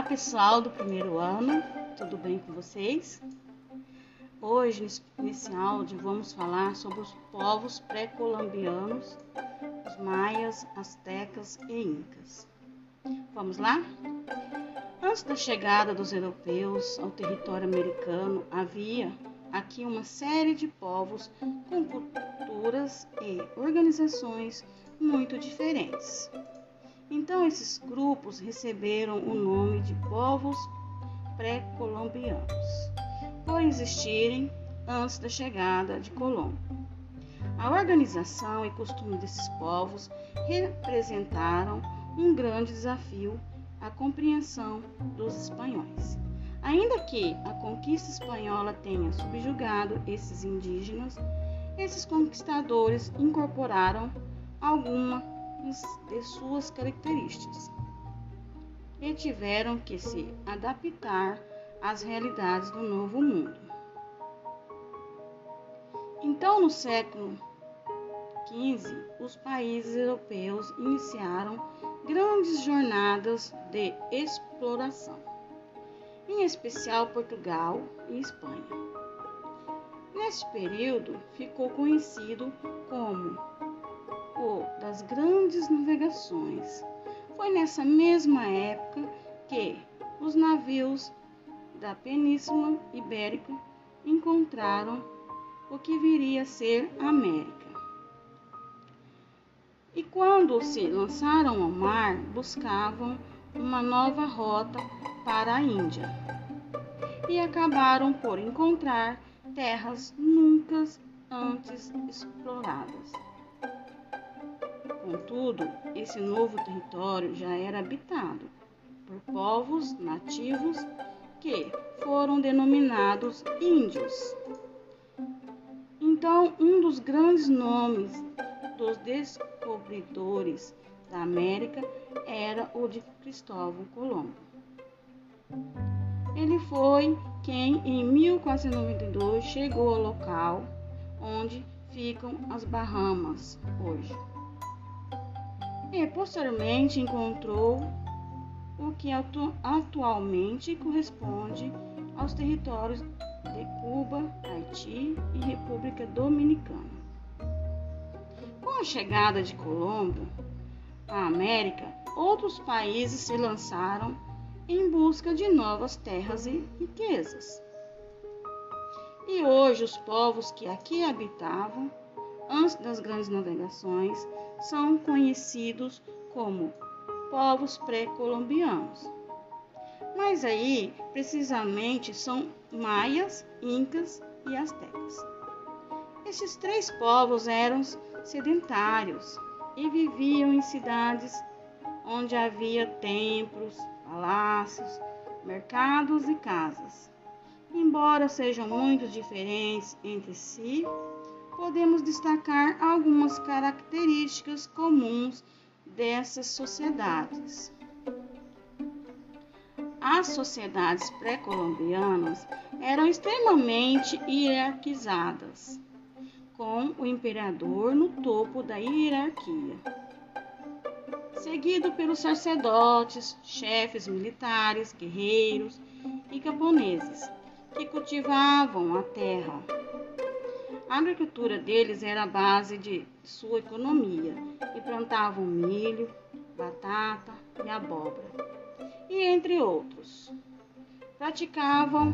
Olá pessoal do primeiro ano, tudo bem com vocês? Hoje, nesse áudio, vamos falar sobre os povos pré-colombianos, os maias, astecas e incas. Vamos lá? Antes da chegada dos europeus ao território americano, havia aqui uma série de povos com culturas e organizações muito diferentes. Então, esses grupos receberam o nome de povos pré-colombianos, por existirem antes da chegada de Colombo. A organização e costume desses povos representaram um grande desafio à compreensão dos espanhóis. Ainda que a conquista espanhola tenha subjugado esses indígenas, esses conquistadores incorporaram alguma de suas características e tiveram que se adaptar às realidades do novo mundo. Então, no século XV, os países europeus iniciaram grandes jornadas de exploração, em especial Portugal e Espanha. Neste período, ficou conhecido como o das grandes navegações. Foi nessa mesma época que os navios da Península Ibérica encontraram o que viria a ser a América. E quando se lançaram ao mar, buscavam uma nova rota para a Índia e acabaram por encontrar terras nunca antes exploradas. Contudo, esse novo território já era habitado por povos nativos que foram denominados índios. Então, um dos grandes nomes dos descobridores da América era o de Cristóvão Colombo. Ele foi quem, em 1492, chegou ao local onde ficam as Bahamas hoje e posteriormente encontrou o que atu atualmente corresponde aos territórios de Cuba, Haiti e República Dominicana. Com a chegada de Colombo à América, outros países se lançaram em busca de novas terras e riquezas. E hoje os povos que aqui habitavam, antes das grandes navegações, são conhecidos como povos pré-colombianos. Mas aí, precisamente, são maias, incas e astecas. Esses três povos eram sedentários e viviam em cidades onde havia templos, palácios, mercados e casas. Embora sejam muito diferentes entre si, podemos destacar algumas características comuns dessas sociedades. As sociedades pré-colombianas eram extremamente hierarquizadas, com o imperador no topo da hierarquia, seguido pelos sacerdotes, chefes militares, guerreiros e camponeses que cultivavam a terra a agricultura deles era a base de sua economia e plantavam milho, batata e abóbora, e entre outros. Praticavam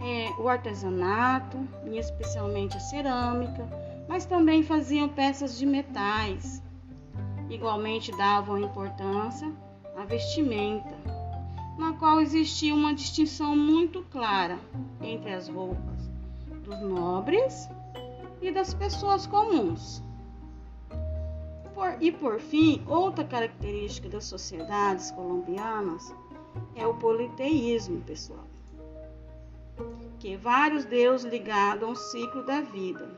é, o artesanato, e especialmente a cerâmica, mas também faziam peças de metais. Igualmente davam importância à vestimenta, na qual existia uma distinção muito clara entre as roupas dos nobres e das pessoas comuns. Por, e por fim, outra característica das sociedades colombianas é o politeísmo, pessoal, que vários deuses ligados ao ciclo da vida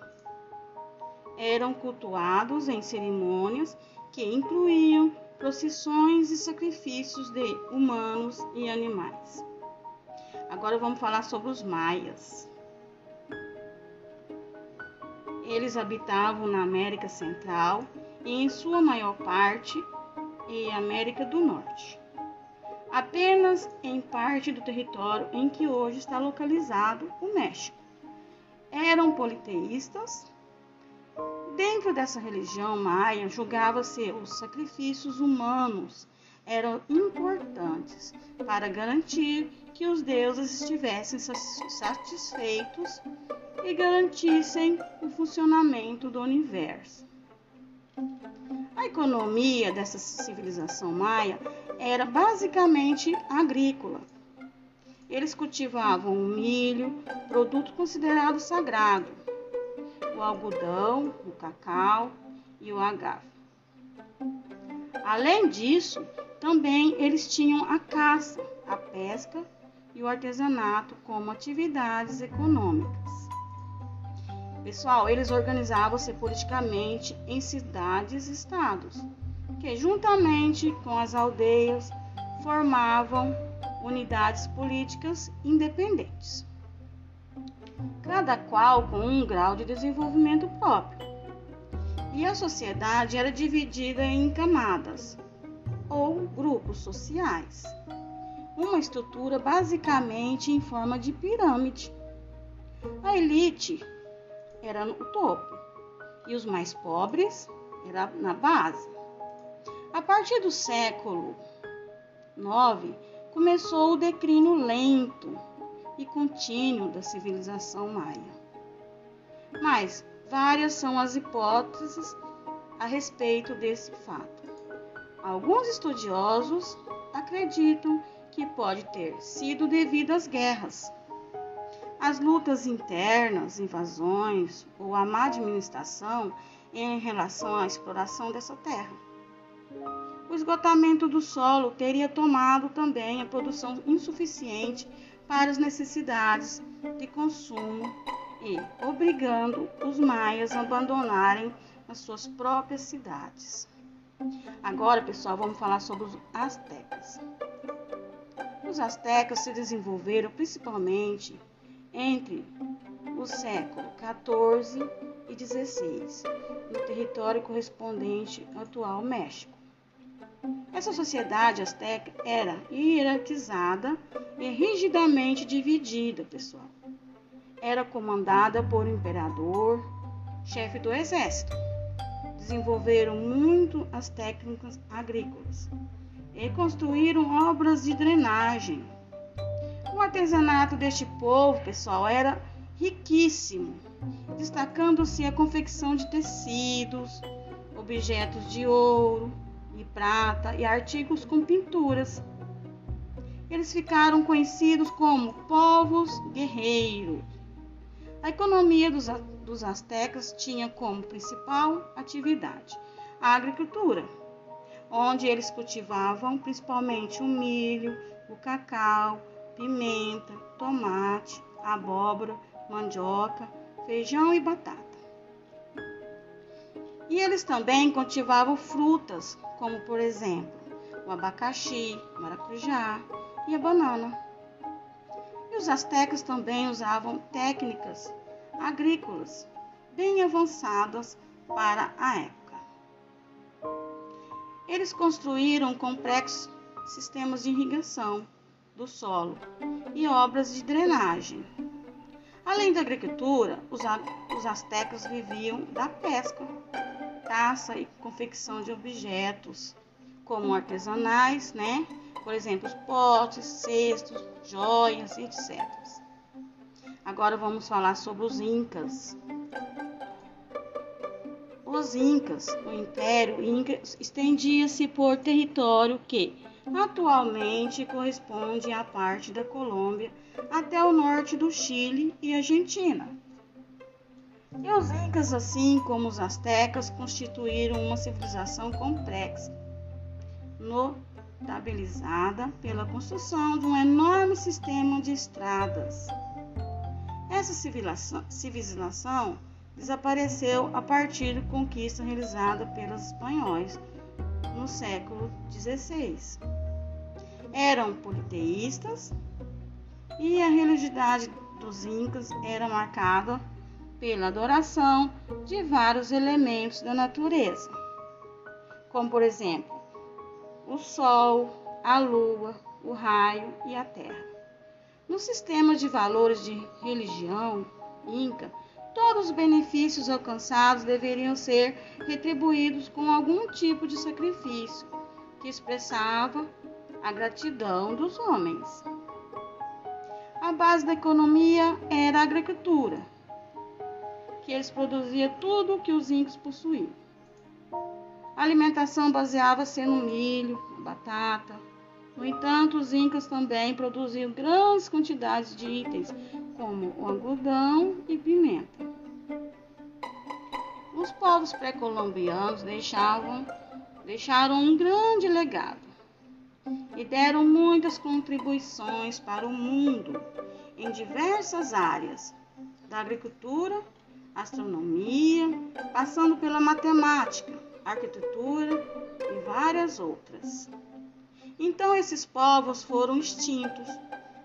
eram cultuados em cerimônias que incluíam procissões e sacrifícios de humanos e animais. Agora vamos falar sobre os maias. Eles habitavam na América Central e, em sua maior parte, e América do Norte. apenas em parte do território em que hoje está localizado o México. Eram politeístas. Dentro dessa religião maia, julgava-se os sacrifícios humanos eram importantes para garantir que os deuses estivessem satisfeitos e garantissem o funcionamento do universo. A economia dessa civilização maia era basicamente agrícola. Eles cultivavam o milho, produto considerado sagrado, o algodão, o cacau e o agave. Além disso, também eles tinham a caça, a pesca e o artesanato como atividades econômicas. Pessoal, eles organizavam-se politicamente em cidades-estados, que juntamente com as aldeias formavam unidades políticas independentes, cada qual com um grau de desenvolvimento próprio. E a sociedade era dividida em camadas ou grupos sociais, uma estrutura basicamente em forma de pirâmide. A elite era no topo e os mais pobres era na base. A partir do século IX começou o declínio lento e contínuo da civilização maia. Mas várias são as hipóteses a respeito desse fato. Alguns estudiosos acreditam que pode ter sido devido às guerras as lutas internas, invasões ou a má administração em relação à exploração dessa terra. O esgotamento do solo teria tomado também a produção insuficiente para as necessidades de consumo e obrigando os maias a abandonarem as suas próprias cidades. Agora, pessoal, vamos falar sobre os astecas. Os astecas se desenvolveram principalmente entre o século XIV e XVI, no território correspondente ao atual México. Essa sociedade azteca era hierarquizada e rigidamente dividida, pessoal. Era comandada por um imperador, chefe do exército. Desenvolveram muito as técnicas agrícolas e construíram obras de drenagem o artesanato deste povo, pessoal, era riquíssimo, destacando-se a confecção de tecidos, objetos de ouro e prata e artigos com pinturas. Eles ficaram conhecidos como povos guerreiros. A economia dos, dos astecas tinha como principal atividade a agricultura, onde eles cultivavam principalmente o milho, o cacau, pimenta, tomate, abóbora, mandioca, feijão e batata. E eles também cultivavam frutas, como por exemplo o abacaxi, maracujá e a banana. E os astecas também usavam técnicas agrícolas bem avançadas para a época. Eles construíram complexos sistemas de irrigação do solo e obras de drenagem. Além da agricultura, os, astecas viviam da pesca, caça e confecção de objetos, como artesanais, né? Por exemplo, potes, cestos, joias, etc. Agora vamos falar sobre os incas. Os incas, o Império Inca estendia-se por território que atualmente corresponde à parte da Colômbia até o norte do Chile e Argentina. E os Incas, assim como os Aztecas, constituíram uma civilização complexa, notabilizada pela construção de um enorme sistema de estradas. Essa civilização, desapareceu a partir da conquista realizada pelos espanhóis no século XVI eram politeístas e a religiosidade dos incas era marcada pela adoração de vários elementos da natureza, como por exemplo o sol, a lua, o raio e a terra. No sistema de valores de religião inca, todos os benefícios alcançados deveriam ser retribuídos com algum tipo de sacrifício que expressava a gratidão dos homens. A base da economia era a agricultura, que eles produziam tudo o que os incas possuíam. A alimentação baseava-se no milho, batata. No entanto, os incas também produziam grandes quantidades de itens, como o algodão e pimenta. Os povos pré-colombianos deixavam, deixaram um grande legado e deram muitas contribuições para o mundo em diversas áreas, da agricultura, astronomia, passando pela matemática, arquitetura e várias outras. Então esses povos foram extintos,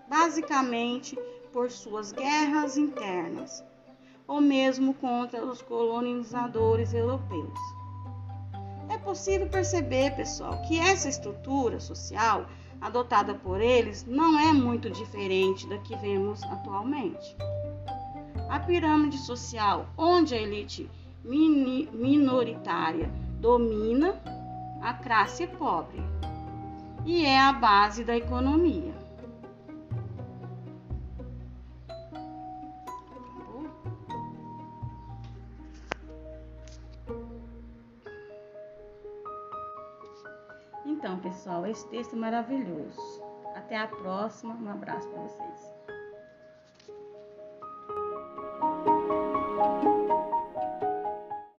basicamente por suas guerras internas, ou mesmo contra os colonizadores europeus. É possível perceber, pessoal, que essa estrutura social adotada por eles não é muito diferente da que vemos atualmente. A pirâmide social, onde a elite minoritária domina a classe pobre e é a base da economia. Então, pessoal, esse texto é maravilhoso. Até a próxima. Um abraço para vocês.